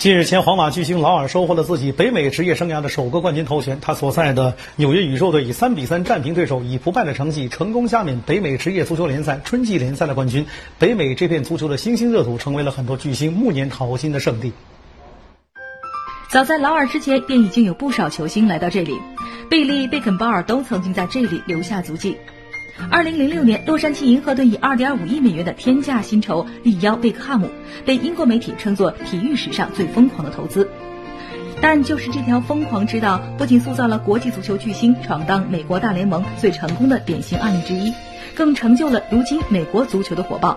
近日前，皇马巨星劳尔收获了自己北美职业生涯的首个冠军头衔。他所在的纽约宇宙队以三比三战平对手，以不败的成绩成功加冕北美职业足球联赛春季联赛的冠军。北美这片足球的新兴热土，成为了很多巨星暮年讨薪的圣地。早在劳尔之前，便已经有不少球星来到这里，贝利、贝肯鲍尔都曾经在这里留下足迹。二零零六年，洛杉矶银河队以二点五亿美元的天价薪酬力邀贝克汉姆，被英国媒体称作体育史上最疯狂的投资。但就是这条疯狂之道，不仅塑造了国际足球巨星闯荡美国大联盟最成功的典型案例之一，更成就了如今美国足球的火爆。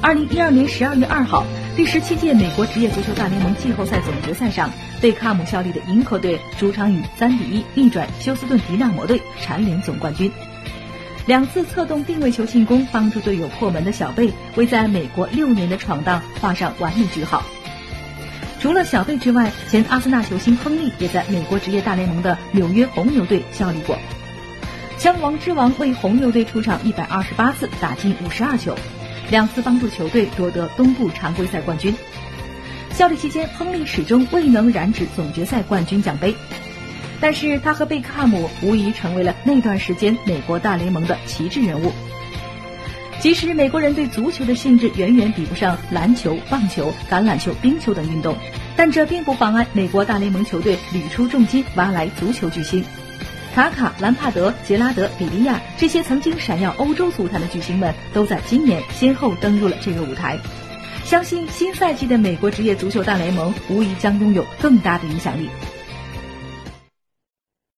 二零一二年十二月二号，第十七届美国职业足球大联盟季后赛总决赛上，贝克汉姆效力的银河队主场以三比一逆转休斯顿迪纳摩队，蝉联总冠军。两次策动定位球进攻，帮助队友破门的小贝，为在美国六年的闯荡画上完美句号。除了小贝之外，前阿森纳球星亨利也在美国职业大联盟的纽约红牛队效力过。枪王之王为红牛队出场一百二十八次，打进五十二球，两次帮助球队夺得东部常规赛冠军。效力期间，亨利始终未能染指总决赛冠军奖杯。但是他和贝克汉姆无疑成为了那段时间美国大联盟的旗帜人物。即使美国人对足球的兴致远远比不上篮球、棒球、橄榄球、冰球等运动，但这并不妨碍美国大联盟球队屡出重金挖来足球巨星。卡卡、兰帕德、杰拉德、比利亚这些曾经闪耀欧洲足坛的巨星们，都在今年先后登入了这个舞台。相信新赛季的美国职业足球大联盟无疑将拥有更大的影响力。